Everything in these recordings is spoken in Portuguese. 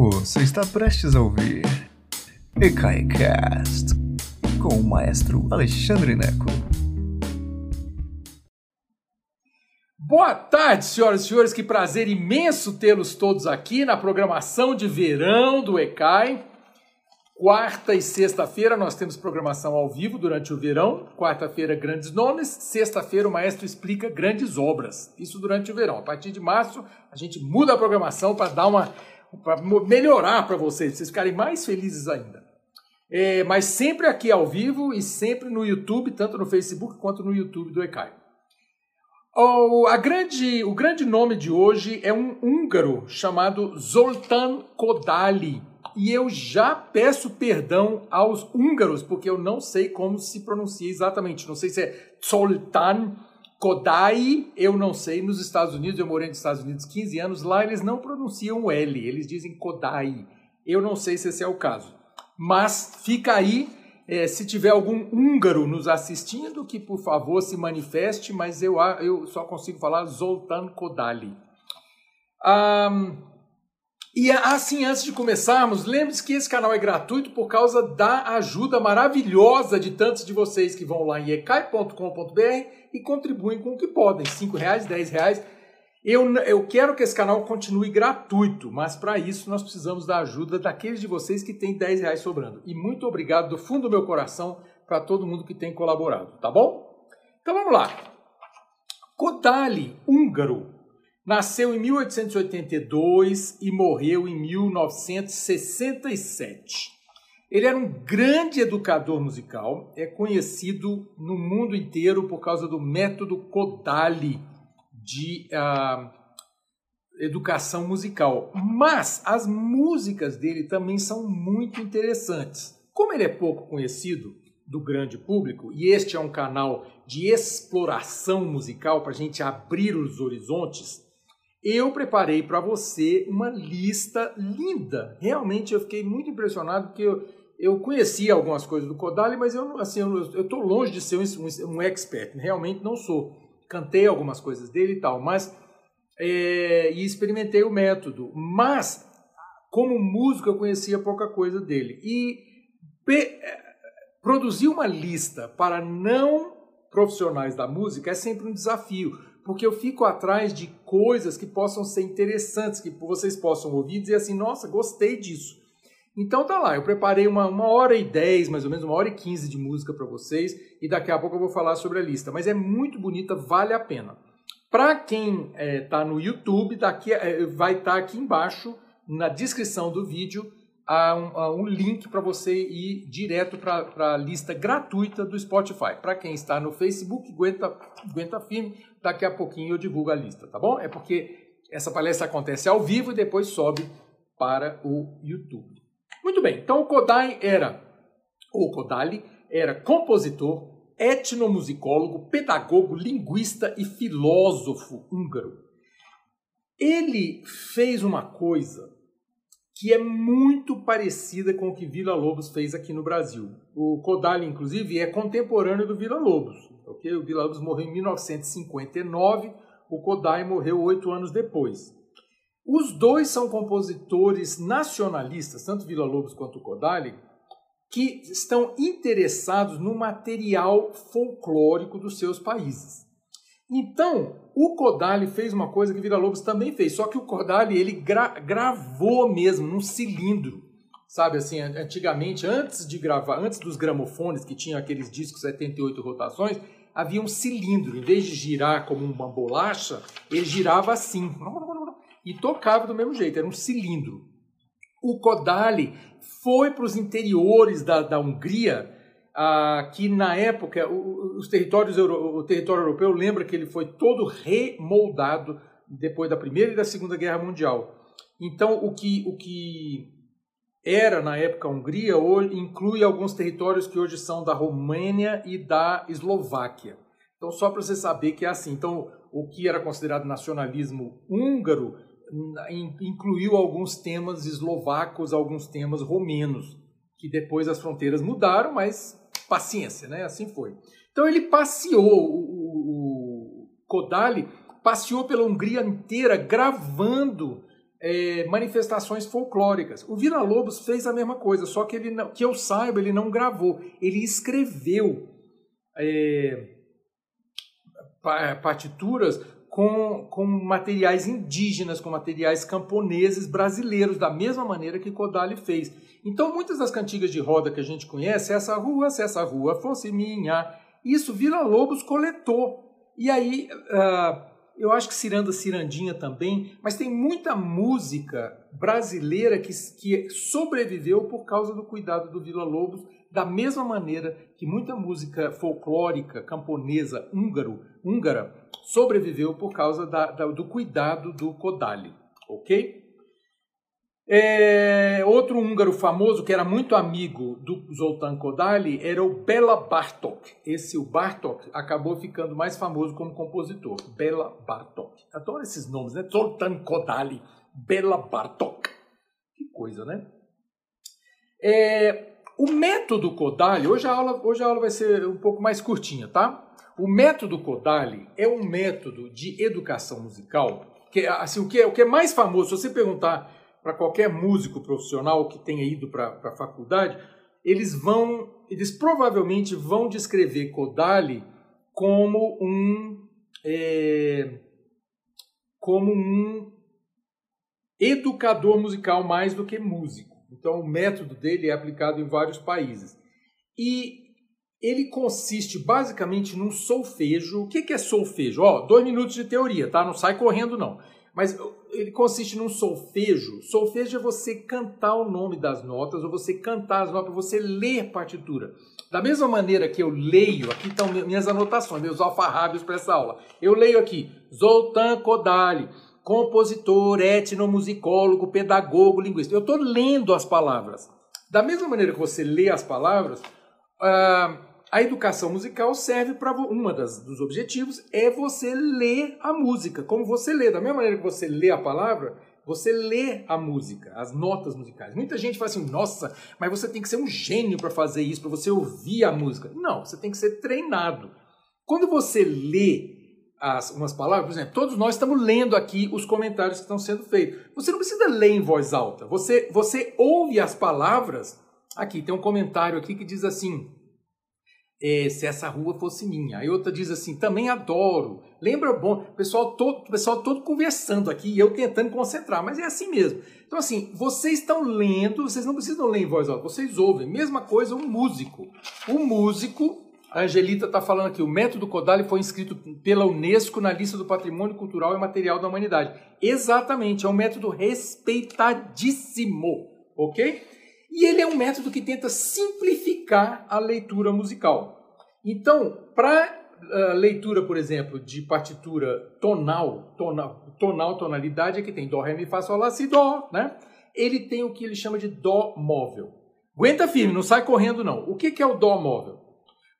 Você está prestes a ouvir EKAICAST com o maestro Alexandre Neco. Boa tarde, senhoras e senhores. Que prazer imenso tê-los todos aqui na programação de verão do ECAI. Quarta e sexta-feira nós temos programação ao vivo durante o verão. Quarta-feira, grandes nomes. Sexta-feira, o maestro explica grandes obras. Isso durante o verão. A partir de março, a gente muda a programação para dar uma. Para melhorar para vocês, vocês ficarem mais felizes ainda. É, mas sempre aqui ao vivo e sempre no YouTube, tanto no Facebook quanto no YouTube do ECAI. O, a grande, o grande nome de hoje é um húngaro chamado Zoltán Kodály e eu já peço perdão aos húngaros, porque eu não sei como se pronuncia exatamente. Não sei se é Zoltán Kodai, eu não sei. Nos Estados Unidos, eu morei nos Estados Unidos 15 anos, lá eles não pronunciam o L, eles dizem Kodai. Eu não sei se esse é o caso. Mas fica aí, é, se tiver algum húngaro nos assistindo, que por favor se manifeste, mas eu, eu só consigo falar Zoltán Kodály. Um, e assim, antes de começarmos, lembre-se que esse canal é gratuito por causa da ajuda maravilhosa de tantos de vocês que vão lá em ecai.com.br e contribuem com o que podem, R$ reais, R$ reais. Eu, eu quero que esse canal continue gratuito, mas para isso nós precisamos da ajuda daqueles de vocês que têm 10 reais sobrando. E muito obrigado do fundo do meu coração para todo mundo que tem colaborado, tá bom? Então vamos lá. Kodali, húngaro, Nasceu em 1882 e morreu em 1967. Ele era um grande educador musical, é conhecido no mundo inteiro por causa do método Kodály de uh, educação musical. Mas as músicas dele também são muito interessantes. Como ele é pouco conhecido do grande público, e este é um canal de exploração musical para a gente abrir os horizontes, eu preparei para você uma lista linda. Realmente eu fiquei muito impressionado porque eu, eu conhecia algumas coisas do Kodali, mas eu assim eu estou longe de ser um, um, expert. Realmente não sou. Cantei algumas coisas dele e tal, mas é, e experimentei o método. Mas como músico eu conhecia pouca coisa dele e pe, é, produzir uma lista para não profissionais da música é sempre um desafio porque eu fico atrás de coisas que possam ser interessantes, que vocês possam ouvir e dizer assim, nossa, gostei disso. Então tá lá, eu preparei uma, uma hora e dez, mais ou menos, uma hora e quinze de música para vocês, e daqui a pouco eu vou falar sobre a lista. Mas é muito bonita, vale a pena. Para quem está é, tá no YouTube, daqui, é, vai estar tá aqui embaixo, na descrição do vídeo, há um, há um link para você ir direto para a lista gratuita do Spotify. Para quem está no Facebook, aguenta, aguenta firme, daqui a pouquinho eu divulgo a lista, tá bom? É porque essa palestra acontece ao vivo e depois sobe para o YouTube. Muito bem, então o Kodai era, ou Kodali, era compositor, etnomusicólogo, pedagogo, linguista e filósofo húngaro. Ele fez uma coisa que é muito parecida com o que Vila Lobos fez aqui no Brasil. O Kodali, inclusive, é contemporâneo do Vila Lobos. Okay? O Vila Lobos morreu em 1959, o Kodai morreu oito anos depois. Os dois são compositores nacionalistas, tanto Vila Lobos quanto o que estão interessados no material folclórico dos seus países. Então, o Kodali fez uma coisa que Vila Lobos também fez, só que o Kodali ele gra gravou mesmo num cilindro. Sabe assim, antigamente, antes de gravar, antes dos gramofones que tinham aqueles discos 78 rotações, havia um cilindro. Em vez de girar como uma bolacha, ele girava assim e tocava do mesmo jeito, era um cilindro. O Kodali foi para os interiores da, da Hungria ah, que na época os territórios o território europeu lembra que ele foi todo remoldado depois da primeira e da segunda guerra mundial. Então o que o que era na época a Hungria hoje inclui alguns territórios que hoje são da Romênia e da Eslováquia. Então só para você saber que é assim. Então o que era considerado nacionalismo húngaro incluiu alguns temas eslovacos, alguns temas romenos, que depois as fronteiras mudaram, mas paciência, né? Assim foi. Então ele passeou, o, o Kodali passeou pela Hungria inteira gravando é, manifestações folclóricas. O Vila Lobos fez a mesma coisa, só que ele não, que eu saiba ele não gravou, ele escreveu é, partituras com, com materiais indígenas, com materiais camponeses brasileiros, da mesma maneira que Kodali fez. Então, muitas das cantigas de roda que a gente conhece, essa rua, se essa rua fosse minha, isso Vila Lobos coletou. E aí, uh, eu acho que Ciranda Cirandinha também, mas tem muita música brasileira que, que sobreviveu por causa do cuidado do Vila Lobos, da mesma maneira que muita música folclórica camponesa húngaro, húngara sobreviveu por causa da, da, do cuidado do Kodali, ok? É, outro húngaro famoso que era muito amigo do Zoltán Kodály era o Bela Bartok. Esse o Bartok acabou ficando mais famoso como compositor. Bela Bartok. Adoro esses nomes, né? Zoltán Kodály, Bela Bartok. Que coisa, né? É, o método Kodály, hoje a aula, hoje a aula vai ser um pouco mais curtinha, tá? O método Kodály é um método de educação musical que assim o que é o que é mais famoso. Se você perguntar para qualquer músico profissional que tenha ido para a faculdade, eles vão, eles provavelmente vão descrever Kodali como um é, como um educador musical mais do que músico. Então o método dele é aplicado em vários países e ele consiste basicamente num solfejo. O que é solfejo? Ó, dois minutos de teoria, tá? Não sai correndo não. Mas ele consiste num solfejo. Solfejo é você cantar o nome das notas ou você cantar as notas, você ler partitura. Da mesma maneira que eu leio, aqui estão minhas anotações, meus alfarrábios para essa aula. Eu leio aqui Zoltan Kodály, compositor, etnomusicólogo, pedagogo, linguista. Eu estou lendo as palavras. Da mesma maneira que você lê as palavras, uh, a educação musical serve para uma das dos objetivos é você ler a música, como você lê, da mesma maneira que você lê a palavra, você lê a música, as notas musicais. Muita gente fala assim: "Nossa, mas você tem que ser um gênio para fazer isso, para você ouvir a música". Não, você tem que ser treinado. Quando você lê as, umas palavras, por exemplo, todos nós estamos lendo aqui os comentários que estão sendo feitos. Você não precisa ler em voz alta. Você você ouve as palavras. Aqui tem um comentário aqui que diz assim: é, se essa rua fosse minha. Aí outra diz assim, também adoro. Lembra bom, pessoal todo, pessoal todo conversando aqui e eu tentando concentrar, mas é assim mesmo. Então assim, vocês estão lendo, vocês não precisam ler em voz alta, vocês ouvem. Mesma coisa um músico. O músico, a Angelita está falando aqui, o método Kodali foi inscrito pela Unesco na lista do Patrimônio Cultural e Material da Humanidade. Exatamente, é um método respeitadíssimo, ok? E ele é um método que tenta simplificar a leitura musical. Então, para uh, leitura, por exemplo, de partitura tonal, tonal, tonal, tonalidade, é que tem Dó, Ré, Mi, Fá, Sol, Lá, Si, Dó, né? Ele tem o que ele chama de Dó móvel. Aguenta firme, não sai correndo não. O que, que é o Dó móvel?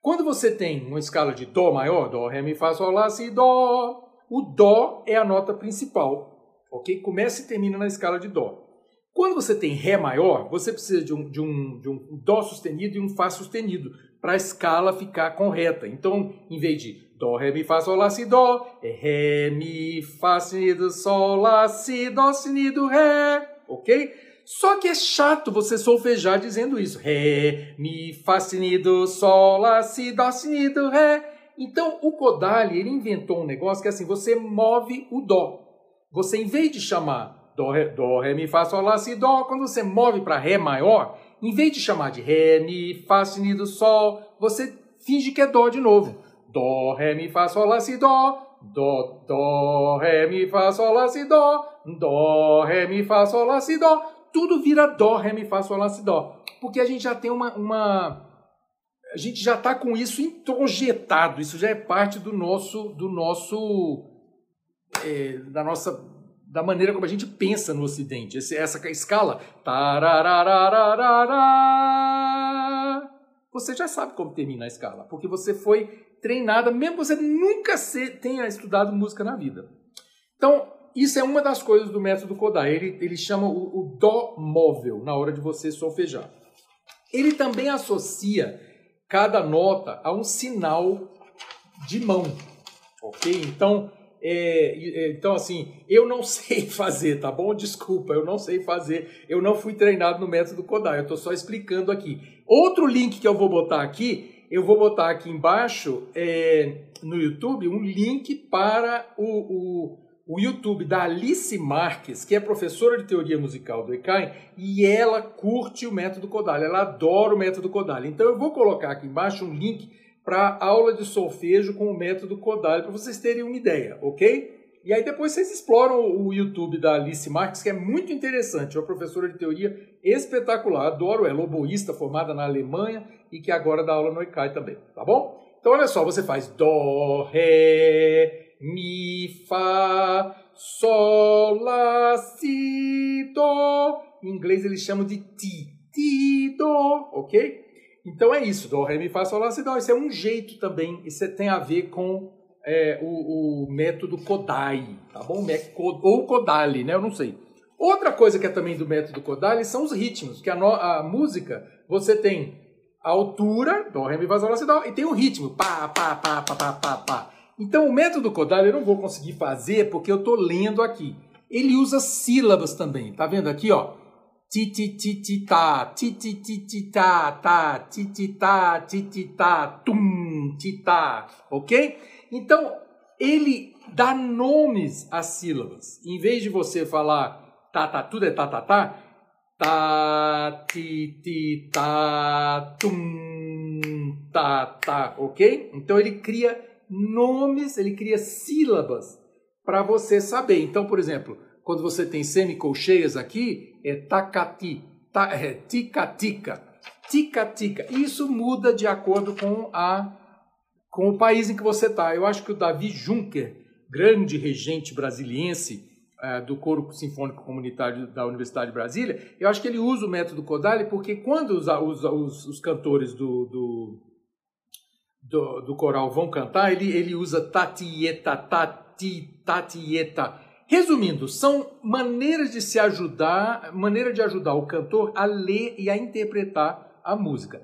Quando você tem uma escala de Dó maior, Dó, Ré, Mi, Fá, Sol, Lá, Si, Dó, o Dó é a nota principal, ok? Começa e termina na escala de Dó. Quando você tem Ré maior, você precisa de um, de um, de um Dó sustenido e um Fá sustenido para a escala ficar correta. Então, em vez de Dó, Ré, Mi, Fá, Sol, Lá, Si, Dó, é Ré, Mi, Fá sustenido, Sol, Lá, Si, Dó sustenido, Ré, ok? Só que é chato você solfejar dizendo isso. Ré, Mi, Fá sustenido, Sol, Lá, Si, Dó sustenido, Ré. Então, o Kodali, ele inventou um negócio que é assim, você move o Dó. Você, em vez de chamar Dó, ré, dó, ré, mi, fá, sol, lá, si, dó. Quando você move para ré maior, em vez de chamar de ré, mi, fá, si, do, sol, você finge que é dó de novo. Dó, ré, mi, fá, sol, lá, si, dó. Dó, dó, ré, mi, fá, sol, lá, si, dó. Dó, ré, mi, fá, sol, lá, si, dó. Tudo vira dó, ré, mi, fá, sol, lá, si, dó. Porque a gente já tem uma, uma a gente já está com isso introjetado, isso já é parte do nosso, do nosso, é, da nossa da maneira como a gente pensa no Ocidente. essa escala. Você já sabe como termina a escala, porque você foi treinada, mesmo que você nunca tenha estudado música na vida. Então, isso é uma das coisas do método Kodai. Ele, ele chama o, o Dó móvel na hora de você solfejar. Ele também associa cada nota a um sinal de mão. Ok? Então, é, é, então assim, eu não sei fazer, tá bom? Desculpa, eu não sei fazer. Eu não fui treinado no método Kodai, eu estou só explicando aqui. Outro link que eu vou botar aqui, eu vou botar aqui embaixo é, no YouTube um link para o, o, o, YouTube da Alice Marques, que é professora de teoria musical do ECAI, e ela curte o método Kodali, ela adora o método Kodali. Então eu vou colocar aqui embaixo um link para aula de solfejo com o método Kodali, para vocês terem uma ideia, ok? E aí depois vocês exploram o YouTube da Alice Marques, que é muito interessante, é uma professora de teoria espetacular, adoro ela, oboísta, formada na Alemanha e que agora dá aula no ICAI também, tá bom? Então olha só, você faz Dó, Ré, Mi, Fá, Sol, Lá, Si, Dó. Em inglês eles chamam de Ti, Ti, Dó, ok? Então é isso, Dó, Ré, Mi, Fá, Sol, Lá, Si, Dó. Isso é um jeito também, isso tem a ver com é, o, o, método Kodai, tá bom? Ou Kodali, né? Eu não sei. Outra coisa que é também do método Kodali são os ritmos, que a, no, a música, você tem a altura, Dó, Ré, Mi, Fá, Sol, Lá, Si, Dó, e tem o ritmo, pá, pá, pá, pá, pá, pá, pá. Então o método Kodali eu não vou conseguir fazer porque eu estou lendo aqui. Ele usa sílabas também, tá vendo aqui, ó? ti ti ti ti ta, ti ti ti ti ta, ta, ti ti ta, ti ti ta, tum, ti ta, ok? Então, ele dá nomes às sílabas. Em vez de você falar ta, ta, tudo é ta, ta, ta, ta, ti, ti, ta, tum, ta, ta, ok? Então, ele cria nomes, ele cria sílabas para você saber. Então, por exemplo, quando você tem semicolcheias aqui, é takati, ta, é tica-tica, tica-tica. Isso muda de acordo com, a, com o país em que você está. Eu acho que o Davi Juncker, grande regente brasiliense é, do Coro Sinfônico Comunitário da Universidade de Brasília, eu acho que ele usa o método Kodali porque quando os, os, os, os cantores do, do, do, do, coral vão cantar, ele, ele usa tatieta, tati, tatieta, Resumindo, são maneiras de se ajudar, maneira de ajudar o cantor a ler e a interpretar a música.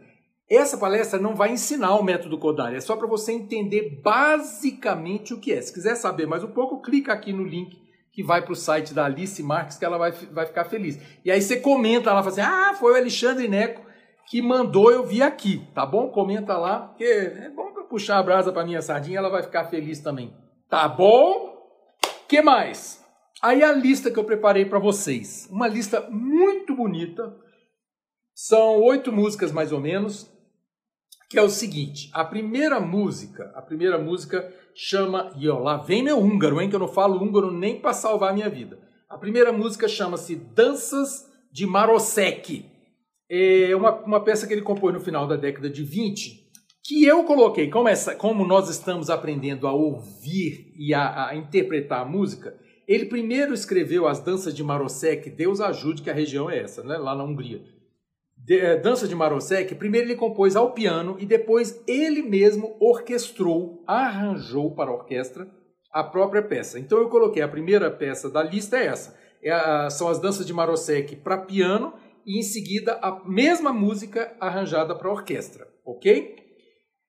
Essa palestra não vai ensinar o método Kodari, é só para você entender basicamente o que é. Se quiser saber mais um pouco, clica aqui no link que vai para o site da Alice Marques, que ela vai, vai ficar feliz. E aí você comenta lá, fala assim, ah, foi o Alexandre Neco que mandou eu vir aqui, tá bom? Comenta lá, porque é bom para puxar a brasa para minha sardinha, ela vai ficar feliz também. Tá bom? que mais? Aí a lista que eu preparei para vocês. Uma lista muito bonita. São oito músicas mais ou menos. Que é o seguinte: a primeira música, a primeira música chama. E ó, lá vem meu húngaro, hein? Que eu não falo húngaro nem para salvar a minha vida. A primeira música chama-se Danças de Marosek. É uma, uma peça que ele compôs no final da década de 20 que eu coloquei, como, essa, como nós estamos aprendendo a ouvir e a, a, interpretar a música, ele primeiro escreveu as danças de Marosek, Deus ajude que a região é essa, né? lá na Hungria. De, é, dança de Marosek, primeiro ele compôs ao piano e depois ele mesmo orquestrou, arranjou para a orquestra a própria peça. Então eu coloquei a primeira peça da lista é essa. É a, são as danças de Marosek para piano e em seguida a mesma música arranjada para orquestra, ok?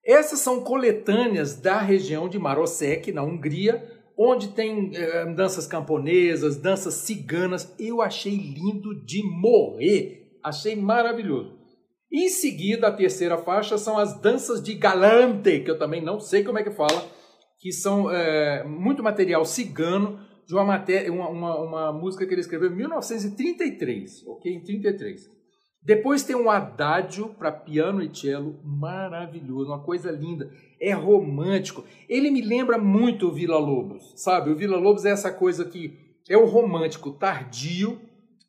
Essas são coletâneas da região de Marosek, na Hungria, onde tem eh, danças camponesas, danças ciganas. Eu achei lindo de morrer, achei maravilhoso. Em seguida, a terceira faixa são as danças de Galante, que eu também não sei como é que fala, que são é, muito material cigano de uma, matéria, uma, uma, uma música que ele escreveu em 1933, ok? Em 33. Depois tem um adágio para piano e cello maravilhoso, uma coisa linda. É romântico. Ele me lembra muito o Vila Lobos, sabe? O Vila Lobos é essa coisa que é o romântico tardio,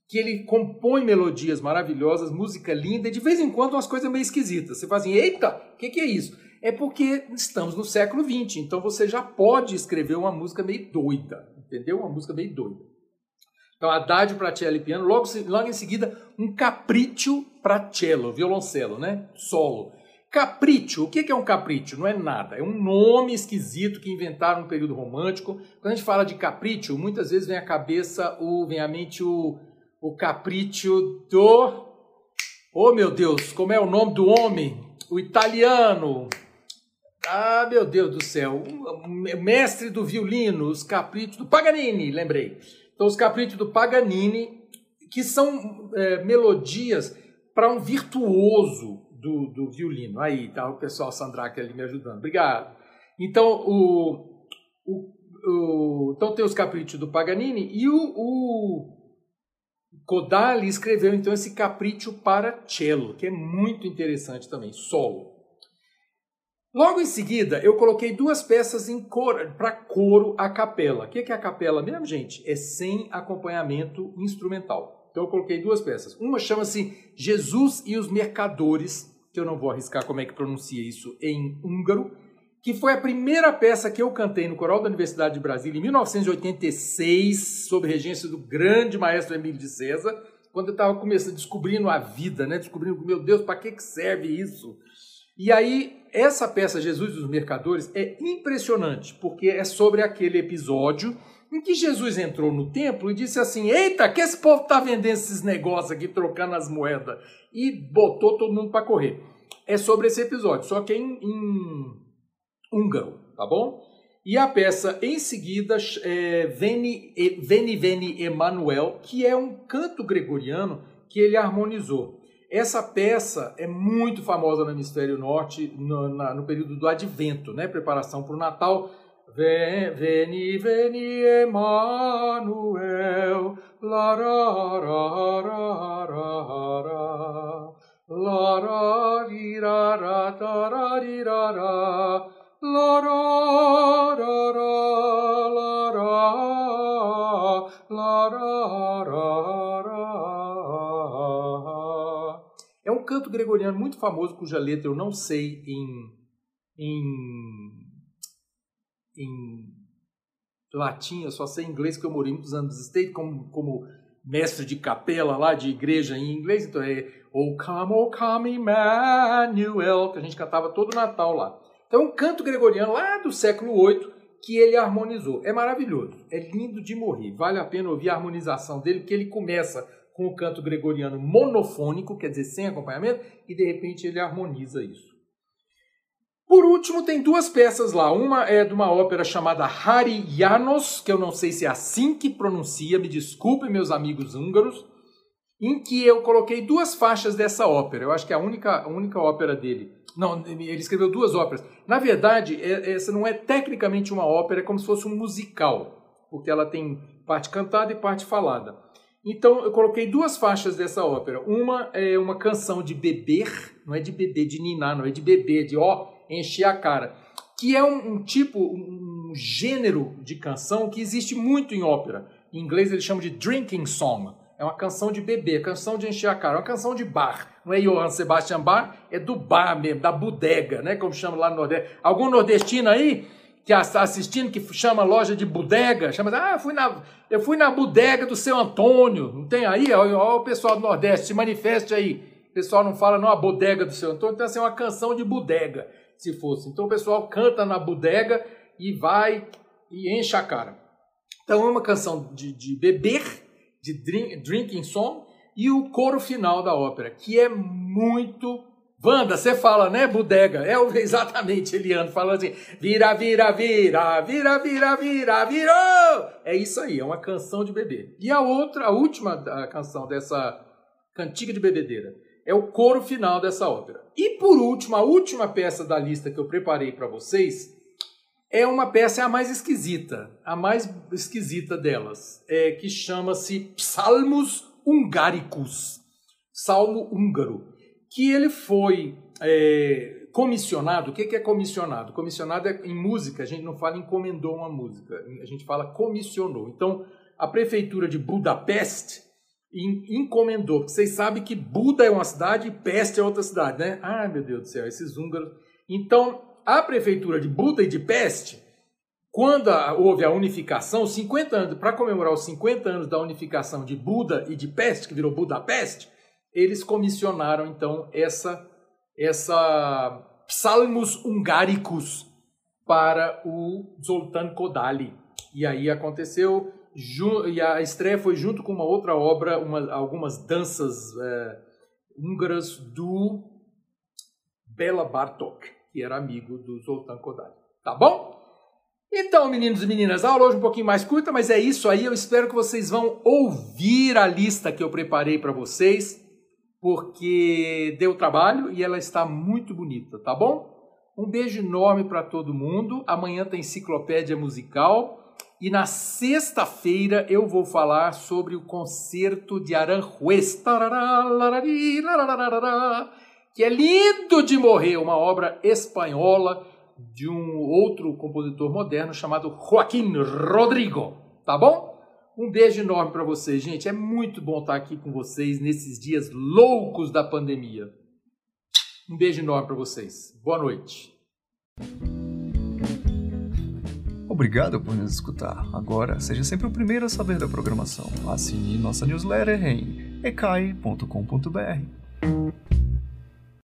que ele compõe melodias maravilhosas, música linda e de vez em quando umas coisas meio esquisitas. Você fala assim: eita, o que, que é isso? É porque estamos no século XX, então você já pode escrever uma música meio doida, entendeu? Uma música meio doida. Então, Haddad para cello e piano, logo, logo em seguida, um capriccio para cello, violoncelo, né? Solo. Capriccio, o que é um capriccio? Não é nada, é um nome esquisito que inventaram no período romântico. Quando a gente fala de capriccio, muitas vezes vem à cabeça, o, vem à mente o, o capriccio do... Oh meu Deus, como é o nome do homem? O italiano. Ah, meu Deus do céu. Mestre do violino, os caprichos do Paganini, lembrei. Então, os caprichos do Paganini, que são é, melodias para um virtuoso do, do violino. Aí, tá o pessoal Sandraque ali me ajudando. Obrigado. Então, o, o, o, então tem os caprichos do Paganini e o, o Kodali escreveu então esse capricho para cello, que é muito interessante também, solo. Logo em seguida, eu coloquei duas peças para coro a capela. O que é a capela mesmo, gente? É sem acompanhamento instrumental. Então eu coloquei duas peças. Uma chama-se Jesus e os Mercadores, que eu não vou arriscar como é que pronuncia isso em húngaro, que foi a primeira peça que eu cantei no Coral da Universidade de Brasília em 1986, sob regência do grande maestro Emílio de César, quando eu estava começando, descobrindo a vida, né? descobrindo, meu Deus, para que, que serve isso? E aí, essa peça, Jesus dos Mercadores, é impressionante, porque é sobre aquele episódio em que Jesus entrou no templo e disse assim: Eita, que esse povo está vendendo esses negócios aqui, trocando as moedas? E botou todo mundo para correr. É sobre esse episódio, só que em, em húngaro, tá bom? E a peça em seguida é Veni, Veni Veni Emanuel, que é um canto gregoriano que ele harmonizou. Essa peça é muito famosa no hemisfério norte no, na, no período do Advento, né? Preparação para o Natal. Veni, veni, Emmanuel, la ra ra ra ra ra, ra la canto gregoriano muito famoso, cuja letra eu não sei em, em, em latim, eu só sei inglês, que eu morei muitos anos nos States como, como mestre de capela lá, de igreja em inglês, então é O come, O come Emmanuel, que a gente cantava todo Natal lá. Então é um canto gregoriano lá do século VIII que ele harmonizou. É maravilhoso, é lindo de morrer. Vale a pena ouvir a harmonização dele, porque ele começa com o canto gregoriano monofônico, quer dizer, sem acompanhamento, e de repente ele harmoniza isso. Por último, tem duas peças lá. Uma é de uma ópera chamada Hari Janos, que eu não sei se é assim que pronuncia, me desculpem meus amigos húngaros, em que eu coloquei duas faixas dessa ópera. Eu acho que é a única, a única ópera dele. Não, ele escreveu duas óperas. Na verdade, é, essa não é tecnicamente uma ópera, é como se fosse um musical, porque ela tem parte cantada e parte falada. Então eu coloquei duas faixas dessa ópera. Uma é uma canção de beber, não é de beber de ninar, não é de beber, de ó, encher a cara. Que é um, um tipo, um gênero de canção que existe muito em ópera. Em inglês eles chamam de drinking song. É uma canção de beber, canção de encher a cara, é uma canção de bar. Não é Johann Sebastian Bach, é do bar mesmo, da bodega, né? Como chama lá no Nordeste. Algum nordestino aí que está assistindo, que chama loja de bodega, chama, ah, fui na, eu fui na bodega do seu Antônio, não tem aí? Olha o pessoal do Nordeste, se manifeste aí. O pessoal não fala, não, a bodega do seu Antônio, então assim, é uma canção de bodega, se fosse. Então o pessoal canta na bodega e vai e enche a cara. Então é uma canção de, de beber, de drink, drinking song, e o coro final da ópera, que é muito Wanda, você fala, né, bodega? É exatamente Eliano falando assim: vira, vira, vira, vira, vira, vira, virou! É isso aí, é uma canção de bebê. E a outra, a última canção dessa cantiga de bebedeira é o coro final dessa ópera. E por último, a última peça da lista que eu preparei para vocês é uma peça é a mais esquisita, a mais esquisita delas, é que chama-se Psalmos Hungáricos, Salmo húngaro que ele foi é, comissionado. O que é comissionado? Comissionado é em música, a gente não fala encomendou uma música, a gente fala comissionou. Então, a prefeitura de Budapeste encomendou. Vocês sabem que Buda é uma cidade e Peste é outra cidade, né? Ai, meu Deus do céu, esses húngaros. Então, a prefeitura de Buda e de Peste, quando houve a unificação, 50 anos, para comemorar os 50 anos da unificação de Buda e de Peste, que virou Budapeste, eles comissionaram então essa essa Psalmos Hungáricos para o Zoltán Kodály. E aí aconteceu, e a estreia foi junto com uma outra obra, uma, algumas danças é, húngaras do Bela Bartok, que era amigo do Zoltan Kodály. Tá bom? Então, meninos e meninas, a aula hoje um pouquinho mais curta, mas é isso aí. Eu espero que vocês vão ouvir a lista que eu preparei para vocês, porque deu trabalho e ela está muito bonita, tá bom? Um beijo enorme para todo mundo. Amanhã tem enciclopédia musical. E na sexta-feira eu vou falar sobre o concerto de Aranjuez, que é lindo de morrer, uma obra espanhola de um outro compositor moderno chamado Joaquim Rodrigo. Tá bom? Um beijo enorme para vocês, gente. É muito bom estar aqui com vocês nesses dias loucos da pandemia. Um beijo enorme para vocês. Boa noite. Obrigado por nos escutar. Agora, seja sempre o primeiro a saber da programação. Assine nossa newsletter em ecai.com.br.